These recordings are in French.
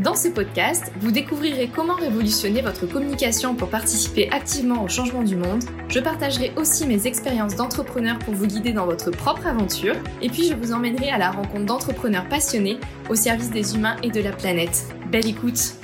Dans ce podcast, vous découvrirez comment révolutionner votre communication pour participer activement au changement du monde. Je partagerai aussi mes expériences d'entrepreneur pour vous guider dans votre propre aventure. Et puis je vous emmènerai à la rencontre d'entrepreneurs passionnés au service des humains et de la planète. Belle écoute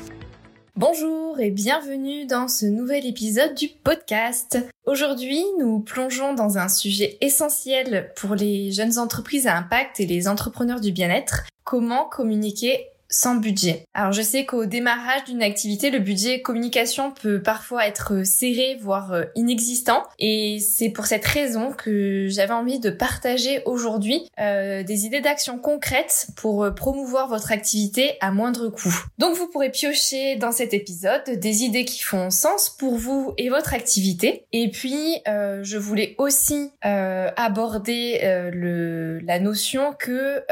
Bonjour et bienvenue dans ce nouvel épisode du podcast. Aujourd'hui, nous plongeons dans un sujet essentiel pour les jeunes entreprises à impact et les entrepreneurs du bien-être, comment communiquer sans budget. Alors je sais qu'au démarrage d'une activité, le budget communication peut parfois être serré, voire euh, inexistant. Et c'est pour cette raison que j'avais envie de partager aujourd'hui euh, des idées d'action concrètes pour euh, promouvoir votre activité à moindre coût. Donc vous pourrez piocher dans cet épisode des idées qui font sens pour vous et votre activité. Et puis je voulais aussi aborder le, la notion que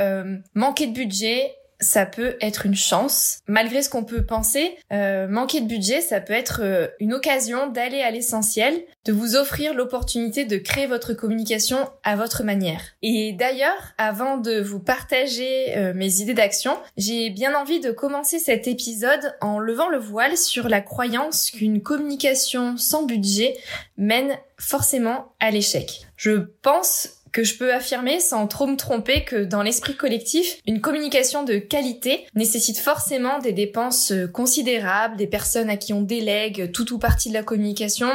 manquer de budget ça peut être une chance. Malgré ce qu'on peut penser, euh, manquer de budget, ça peut être euh, une occasion d'aller à l'essentiel, de vous offrir l'opportunité de créer votre communication à votre manière. Et d'ailleurs, avant de vous partager euh, mes idées d'action, j'ai bien envie de commencer cet épisode en levant le voile sur la croyance qu'une communication sans budget mène forcément à l'échec. Je pense que je peux affirmer sans trop me tromper que dans l'esprit collectif, une communication de qualité nécessite forcément des dépenses euh, considérables, des personnes à qui on délègue tout ou partie de la communication,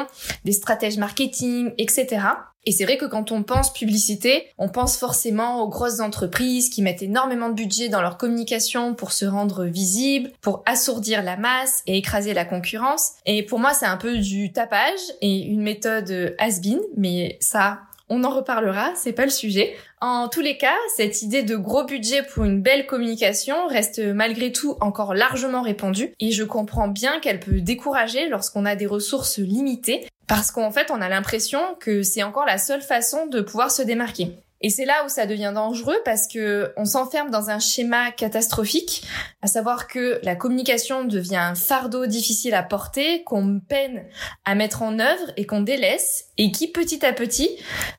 des stratèges marketing, etc. Et c'est vrai que quand on pense publicité, on pense forcément aux grosses entreprises qui mettent énormément de budget dans leur communication pour se rendre visibles, pour assourdir la masse et écraser la concurrence. Et pour moi, c'est un peu du tapage et une méthode has-been, mais ça, on en reparlera, c'est pas le sujet. En tous les cas, cette idée de gros budget pour une belle communication reste malgré tout encore largement répandue et je comprends bien qu'elle peut décourager lorsqu'on a des ressources limitées parce qu'en fait on a l'impression que c'est encore la seule façon de pouvoir se démarquer. Et c'est là où ça devient dangereux parce que on s'enferme dans un schéma catastrophique, à savoir que la communication devient un fardeau difficile à porter, qu'on peine à mettre en œuvre et qu'on délaisse, et qui petit à petit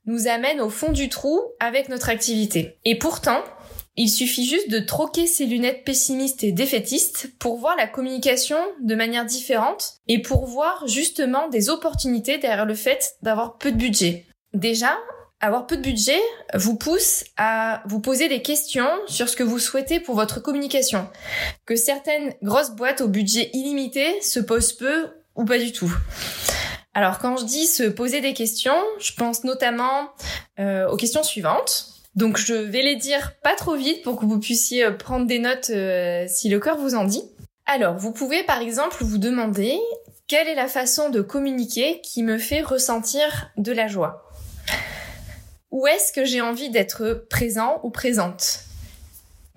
nous amène au fond du trou avec notre activité. Et pourtant, il suffit juste de troquer ses lunettes pessimistes et défaitistes pour voir la communication de manière différente et pour voir justement des opportunités derrière le fait d'avoir peu de budget. Déjà, avoir peu de budget vous pousse à vous poser des questions sur ce que vous souhaitez pour votre communication. Que certaines grosses boîtes au budget illimité se posent peu ou pas du tout. Alors quand je dis se poser des questions, je pense notamment euh, aux questions suivantes. Donc je vais les dire pas trop vite pour que vous puissiez euh, prendre des notes euh, si le cœur vous en dit. Alors vous pouvez par exemple vous demander quelle est la façon de communiquer qui me fait ressentir de la joie? Où est-ce que j'ai envie d'être présent ou présente?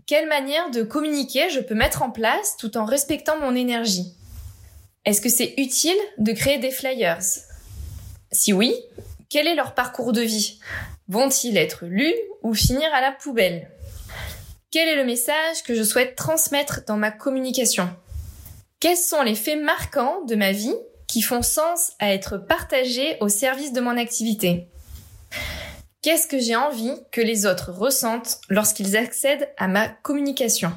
Quelle manière de communiquer je peux mettre en place tout en respectant mon énergie? Est-ce que c'est utile de créer des flyers? Si oui, quel est leur parcours de vie? Vont-ils être lus ou finir à la poubelle? Quel est le message que je souhaite transmettre dans ma communication? Quels sont les faits marquants de ma vie qui font sens à être partagés au service de mon activité? Qu'est-ce que j'ai envie que les autres ressentent lorsqu'ils accèdent à ma communication?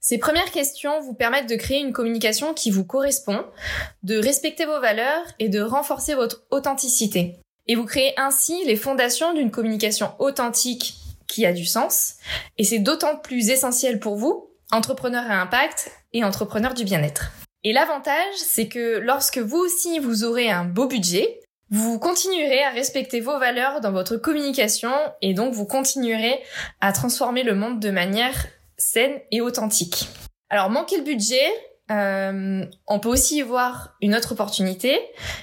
Ces premières questions vous permettent de créer une communication qui vous correspond, de respecter vos valeurs et de renforcer votre authenticité. Et vous créez ainsi les fondations d'une communication authentique qui a du sens. Et c'est d'autant plus essentiel pour vous, entrepreneurs à impact et entrepreneurs du bien-être. Et l'avantage, c'est que lorsque vous aussi vous aurez un beau budget, vous continuerez à respecter vos valeurs dans votre communication et donc vous continuerez à transformer le monde de manière saine et authentique. Alors manquer le budget, euh, on peut aussi y voir une autre opportunité,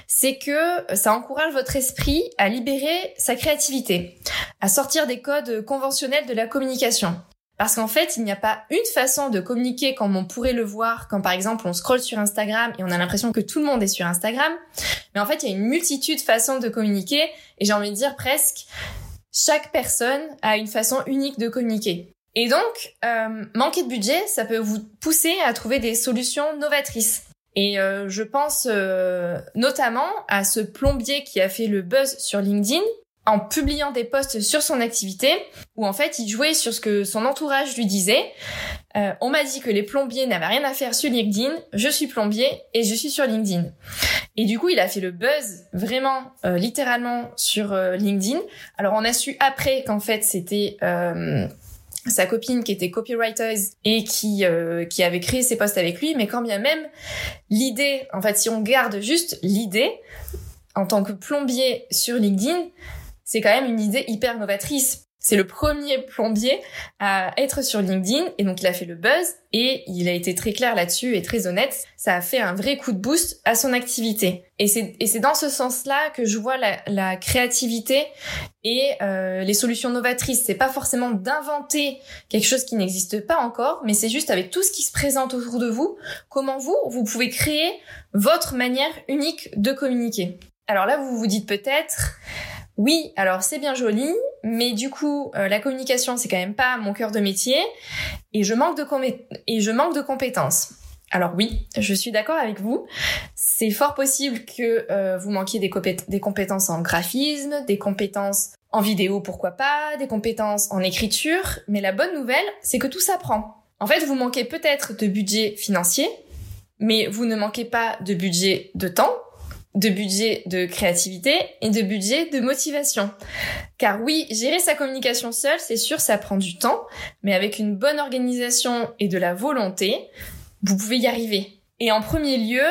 c'est que ça encourage votre esprit à libérer sa créativité, à sortir des codes conventionnels de la communication. Parce qu'en fait, il n'y a pas une façon de communiquer comme on pourrait le voir quand par exemple on scrolle sur Instagram et on a l'impression que tout le monde est sur Instagram. Mais en fait, il y a une multitude de façons de communiquer et j'ai envie de dire presque chaque personne a une façon unique de communiquer. Et donc, euh, manquer de budget, ça peut vous pousser à trouver des solutions novatrices. Et euh, je pense euh, notamment à ce plombier qui a fait le buzz sur LinkedIn en publiant des posts sur son activité où en fait il jouait sur ce que son entourage lui disait. Euh, on m'a dit que les plombiers n'avaient rien à faire sur LinkedIn, je suis plombier et je suis sur LinkedIn. Et du coup il a fait le buzz vraiment euh, littéralement sur euh, LinkedIn. Alors on a su après qu'en fait c'était sa copine qui était copywriter et qui qui avait créé ses posts avec lui, mais quand bien même l'idée, en fait si on garde juste l'idée en tant que plombier sur LinkedIn, c'est quand même une idée hyper novatrice. C'est le premier plombier à être sur LinkedIn et donc il a fait le buzz et il a été très clair là-dessus et très honnête. Ça a fait un vrai coup de boost à son activité. Et c'est dans ce sens-là que je vois la, la créativité et euh, les solutions novatrices. C'est pas forcément d'inventer quelque chose qui n'existe pas encore, mais c'est juste avec tout ce qui se présente autour de vous, comment vous vous pouvez créer votre manière unique de communiquer. Alors là, vous vous dites peut-être oui, alors c'est bien joli, mais du coup, euh, la communication, c'est quand même pas mon cœur de métier, et je manque de, et je manque de compétences. Alors oui, je suis d'accord avec vous. C'est fort possible que euh, vous manquiez des, des compétences en graphisme, des compétences en vidéo, pourquoi pas, des compétences en écriture, mais la bonne nouvelle, c'est que tout s'apprend. En fait, vous manquez peut-être de budget financier, mais vous ne manquez pas de budget de temps, de budget de créativité et de budget de motivation. Car oui, gérer sa communication seule, c'est sûr, ça prend du temps, mais avec une bonne organisation et de la volonté, vous pouvez y arriver. Et en premier lieu,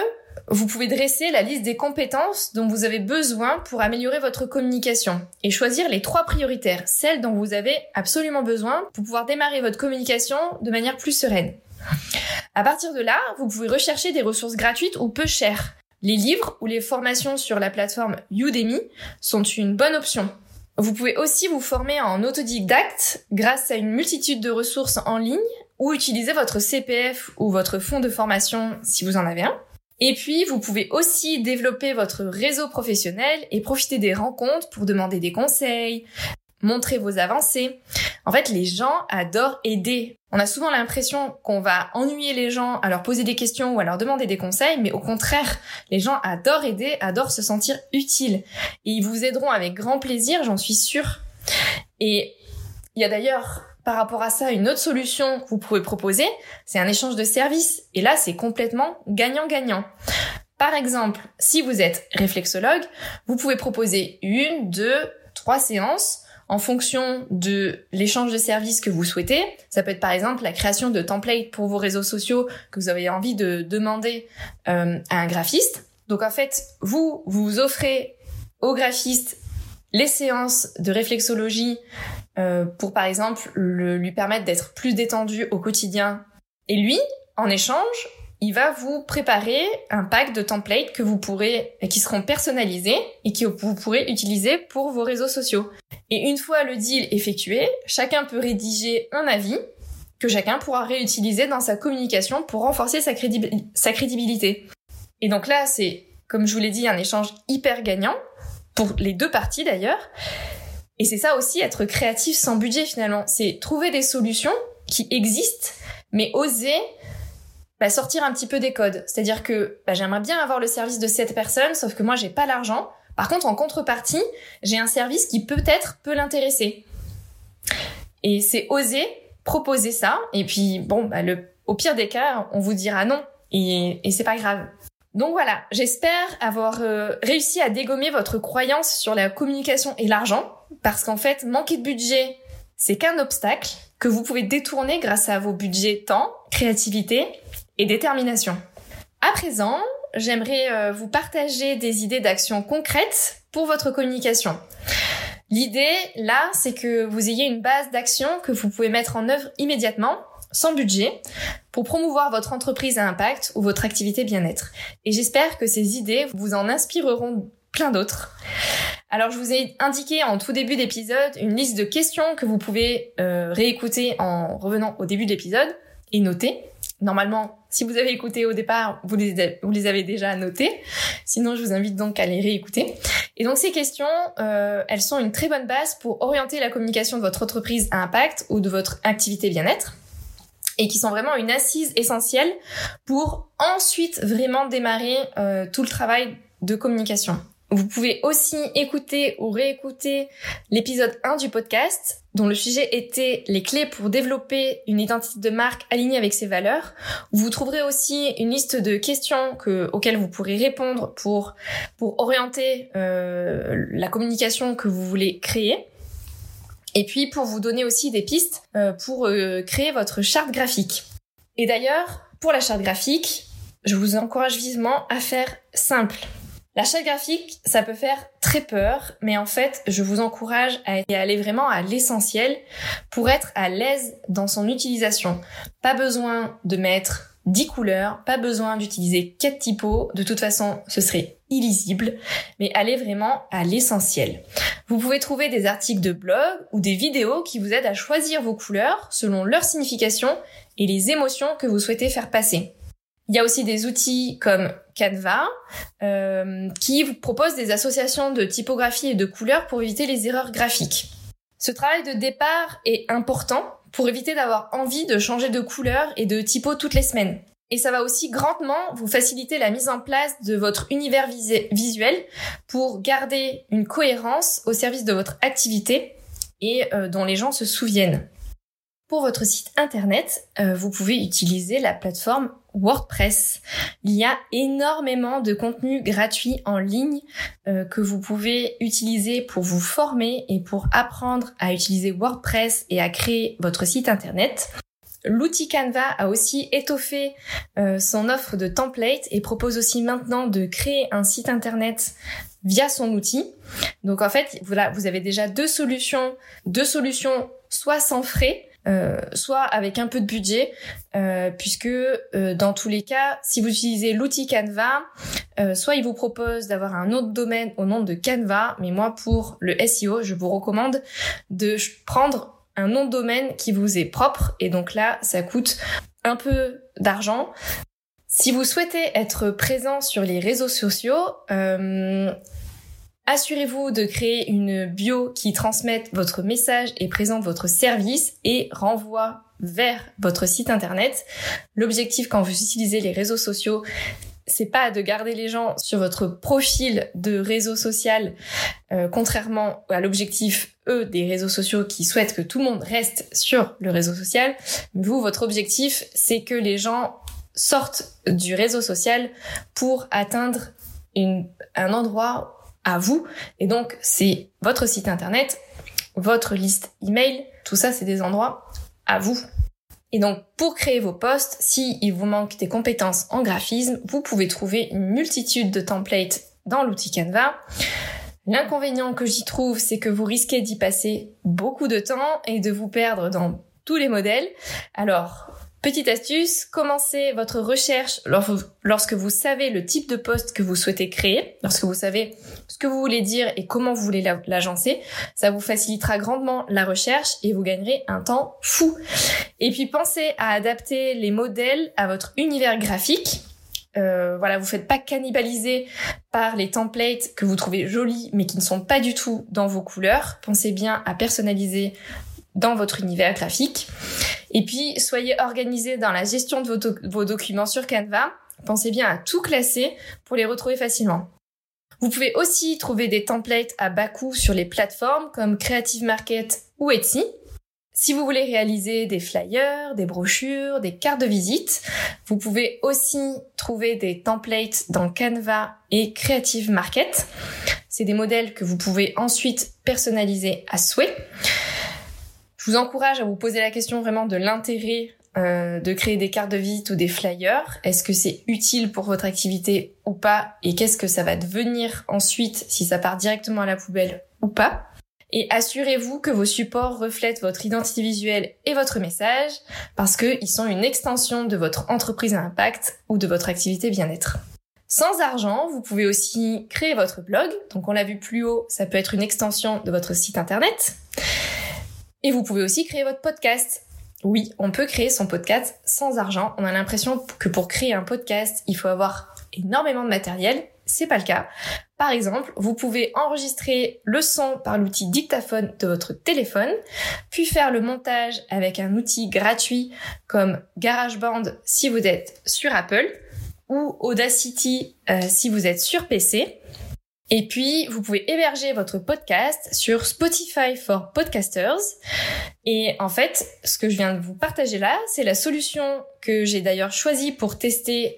vous pouvez dresser la liste des compétences dont vous avez besoin pour améliorer votre communication et choisir les trois prioritaires, celles dont vous avez absolument besoin pour pouvoir démarrer votre communication de manière plus sereine. À partir de là, vous pouvez rechercher des ressources gratuites ou peu chères les livres ou les formations sur la plateforme Udemy sont une bonne option. Vous pouvez aussi vous former en autodidacte grâce à une multitude de ressources en ligne ou utiliser votre CPF ou votre fonds de formation si vous en avez un. Et puis, vous pouvez aussi développer votre réseau professionnel et profiter des rencontres pour demander des conseils, montrer vos avancées. En fait, les gens adorent aider. On a souvent l'impression qu'on va ennuyer les gens à leur poser des questions ou à leur demander des conseils, mais au contraire, les gens adorent aider, adorent se sentir utiles. Et ils vous aideront avec grand plaisir, j'en suis sûre. Et il y a d'ailleurs par rapport à ça, une autre solution que vous pouvez proposer, c'est un échange de services. Et là, c'est complètement gagnant-gagnant. Par exemple, si vous êtes réflexologue, vous pouvez proposer une, deux, trois séances en fonction de l'échange de services que vous souhaitez. Ça peut être par exemple la création de templates pour vos réseaux sociaux que vous avez envie de demander euh, à un graphiste. Donc en fait, vous, vous offrez au graphiste les séances de réflexologie euh, pour par exemple le, lui permettre d'être plus détendu au quotidien. Et lui, en échange, il va vous préparer un pack de templates que vous pourrez, qui seront personnalisés et que vous pourrez utiliser pour vos réseaux sociaux. Et une fois le deal effectué, chacun peut rédiger un avis que chacun pourra réutiliser dans sa communication pour renforcer sa, sa crédibilité. Et donc là, c'est, comme je vous l'ai dit, un échange hyper gagnant pour les deux parties d'ailleurs. Et c'est ça aussi être créatif sans budget finalement. C'est trouver des solutions qui existent, mais oser bah, sortir un petit peu des codes. C'est-à-dire que bah, j'aimerais bien avoir le service de cette personne, sauf que moi j'ai pas l'argent. Par contre, en contrepartie, j'ai un service qui peut-être peut, l'intéresser. Et c'est oser proposer ça. Et puis bon, bah, le, au pire des cas, on vous dira non. Et, et c'est pas grave. Donc voilà, j'espère avoir euh, réussi à dégommer votre croyance sur la communication et l'argent, parce qu'en fait, manquer de budget, c'est qu'un obstacle que vous pouvez détourner grâce à vos budgets temps, créativité et détermination. À présent, j'aimerais euh, vous partager des idées d'action concrètes pour votre communication. L'idée, là, c'est que vous ayez une base d'action que vous pouvez mettre en œuvre immédiatement, sans budget, pour promouvoir votre entreprise à impact ou votre activité bien-être. Et j'espère que ces idées vous en inspireront plein d'autres. Alors je vous ai indiqué en tout début d'épisode une liste de questions que vous pouvez euh, réécouter en revenant au début de l'épisode et noter. Normalement, si vous avez écouté au départ, vous les, avez déjà notées. Sinon, je vous invite donc à les réécouter. Et donc ces questions, euh, elles sont une très bonne base pour orienter la communication de votre entreprise à impact ou de votre activité bien-être et qui sont vraiment une assise essentielle pour ensuite vraiment démarrer euh, tout le travail de communication. Vous pouvez aussi écouter ou réécouter l'épisode 1 du podcast dont le sujet était les clés pour développer une identité de marque alignée avec ses valeurs. Vous trouverez aussi une liste de questions que, auxquelles vous pourrez répondre pour, pour orienter euh, la communication que vous voulez créer. Et puis pour vous donner aussi des pistes euh, pour euh, créer votre charte graphique. Et d'ailleurs, pour la charte graphique, je vous encourage vivement à faire simple. La charte graphique, ça peut faire très peur, mais en fait, je vous encourage à aller vraiment à l'essentiel pour être à l'aise dans son utilisation. Pas besoin de mettre 10 couleurs, pas besoin d'utiliser 4 typos, de toute façon, ce serait illisible, mais allez vraiment à l'essentiel. Vous pouvez trouver des articles de blog ou des vidéos qui vous aident à choisir vos couleurs selon leur signification et les émotions que vous souhaitez faire passer. Il y a aussi des outils comme Canva euh, qui vous proposent des associations de typographie et de couleurs pour éviter les erreurs graphiques. Ce travail de départ est important pour éviter d'avoir envie de changer de couleur et de typo toutes les semaines. Et ça va aussi grandement vous faciliter la mise en place de votre univers visuel pour garder une cohérence au service de votre activité et euh, dont les gens se souviennent. Pour votre site internet, euh, vous pouvez utiliser la plateforme WordPress. Il y a énormément de contenu gratuit en ligne euh, que vous pouvez utiliser pour vous former et pour apprendre à utiliser WordPress et à créer votre site internet. L'outil Canva a aussi étoffé euh, son offre de template et propose aussi maintenant de créer un site internet via son outil. Donc en fait, voilà, vous avez déjà deux solutions, deux solutions soit sans frais, euh, soit avec un peu de budget, euh, puisque euh, dans tous les cas, si vous utilisez l'outil Canva, soit il vous propose d'avoir un autre domaine au nom de Canva, mais moi pour le SEO, je vous recommande de prendre un nom de domaine qui vous est propre, et donc là, ça coûte un peu d'argent. Si vous souhaitez être présent sur les réseaux sociaux, Assurez-vous de créer une bio qui transmette votre message et présente votre service et renvoie vers votre site internet. L'objectif quand vous utilisez les réseaux sociaux, c'est pas de garder les gens sur votre profil de réseau social, euh, contrairement à l'objectif, eux, des réseaux sociaux qui souhaitent que tout le monde reste sur le réseau social. Vous, votre objectif, c'est que les gens sortent du réseau social pour atteindre une, un endroit à vous. Et donc, c'est votre site internet, votre liste email, tout ça, c'est des endroits à vous. Et donc, pour créer vos posts, si il vous manque des compétences en graphisme, vous pouvez trouver une multitude de templates dans l'outil Canva. L'inconvénient que j'y trouve, c'est que vous risquez d'y passer beaucoup de temps et de vous perdre dans tous les modèles. Alors, Petite astuce, commencez votre recherche lorsque vous savez le type de poste que vous souhaitez créer, lorsque vous savez ce que vous voulez dire et comment vous voulez l'agencer. Ça vous facilitera grandement la recherche et vous gagnerez un temps fou. Et puis pensez à adapter les modèles à votre univers graphique. Euh, voilà, vous faites pas cannibaliser par les templates que vous trouvez jolis mais qui ne sont pas du tout dans vos couleurs. Pensez bien à personnaliser dans votre univers graphique. Et puis, soyez organisé dans la gestion de vos, documents sur Canva. Pensez bien à tout classer pour les retrouver facilement. Vous pouvez aussi trouver des templates à bas coût sur les plateformes comme Creative Market ou Etsy. Si vous voulez réaliser des flyers, des brochures, des cartes de visite, vous pouvez aussi trouver des templates dans Canva et Creative Market. C'est des modèles que vous pouvez ensuite personnaliser à souhait. Vous encourage à vous poser la question vraiment de l'intérêt euh, de créer des cartes de visite ou des flyers. Est-ce que c'est utile pour votre activité ou pas? Et qu'est-ce que ça va devenir ensuite si ça part directement à la poubelle ou pas? Et assurez-vous que vos supports reflètent votre identité visuelle et votre message parce qu'ils sont une extension de votre entreprise à impact ou de votre activité bien-être. Sans argent, vous pouvez aussi créer votre blog. Donc on l'a vu plus haut, ça peut être une extension de votre site internet. Et vous pouvez aussi créer votre podcast. Oui, on peut créer son podcast sans argent. On a l'impression que pour créer un podcast, il faut avoir énormément de matériel. C'est pas le cas. Par exemple, vous pouvez enregistrer le son par l'outil dictaphone de votre téléphone, puis faire le montage avec un outil gratuit comme GarageBand si vous êtes sur Apple ou Audacity euh, si vous êtes sur PC. Et puis, vous pouvez héberger votre podcast sur Spotify for Podcasters. Et en fait, ce que je viens de vous partager là, c'est la solution que j'ai d'ailleurs choisie pour tester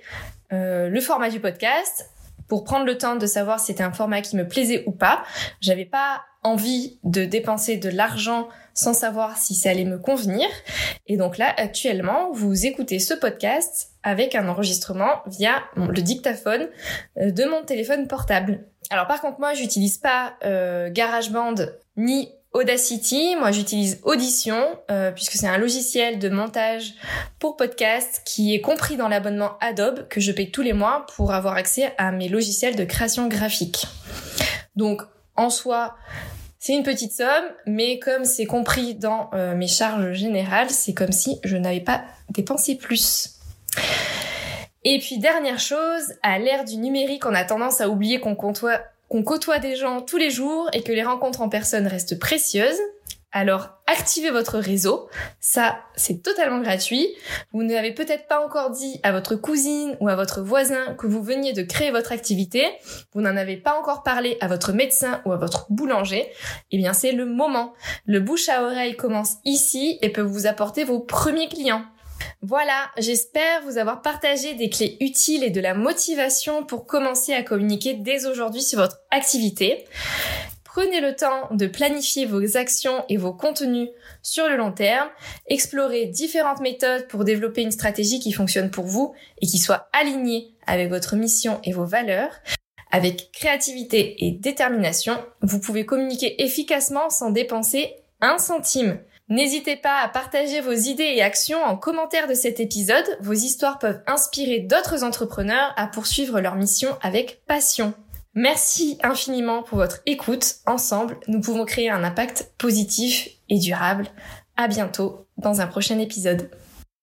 euh, le format du podcast pour prendre le temps de savoir si c'était un format qui me plaisait ou pas. J'avais pas envie de dépenser de l'argent sans savoir si ça allait me convenir. Et donc là, actuellement, vous écoutez ce podcast avec un enregistrement via le dictaphone euh, de mon téléphone portable. Alors par contre, moi, j'utilise pas euh, GarageBand ni Audacity, moi j'utilise Audition euh, puisque c'est un logiciel de montage pour podcast qui est compris dans l'abonnement Adobe que je paye tous les mois pour avoir accès à mes logiciels de création graphique. Donc en soi, c'est une petite somme, mais comme c'est compris dans euh, mes charges générales, c'est comme si je n'avais pas dépensé plus. Et puis dernière chose, à l'ère du numérique, on a tendance à oublier qu'on côtoie qu'on côtoie des gens tous les jours et que les rencontres en personne restent précieuses. Alors, activez votre réseau. Ça, c'est totalement gratuit. Vous n'avez peut-être pas encore dit à votre cousine ou à votre voisin que vous veniez de créer votre activité. Vous n'en avez pas encore parlé à votre médecin ou à votre boulanger. Eh bien, c'est le moment. Le bouche à oreille commence ici et peut vous apporter vos premiers clients. Voilà, j'espère vous avoir partagé des clés utiles et de la motivation pour commencer à communiquer dès aujourd'hui sur votre activité. Prenez le temps de planifier vos actions et vos contenus sur le long terme, explorez différentes méthodes pour développer une stratégie qui fonctionne pour vous et qui soit alignée avec votre mission et vos valeurs. Avec créativité et détermination, vous pouvez communiquer efficacement sans dépenser un centime. N'hésitez pas à partager vos idées et actions en commentaire de cet épisode. Vos histoires peuvent inspirer d'autres entrepreneurs à poursuivre leur mission avec passion. Merci infiniment pour votre écoute. Ensemble, nous pouvons créer un impact positif et durable. À bientôt dans un prochain épisode.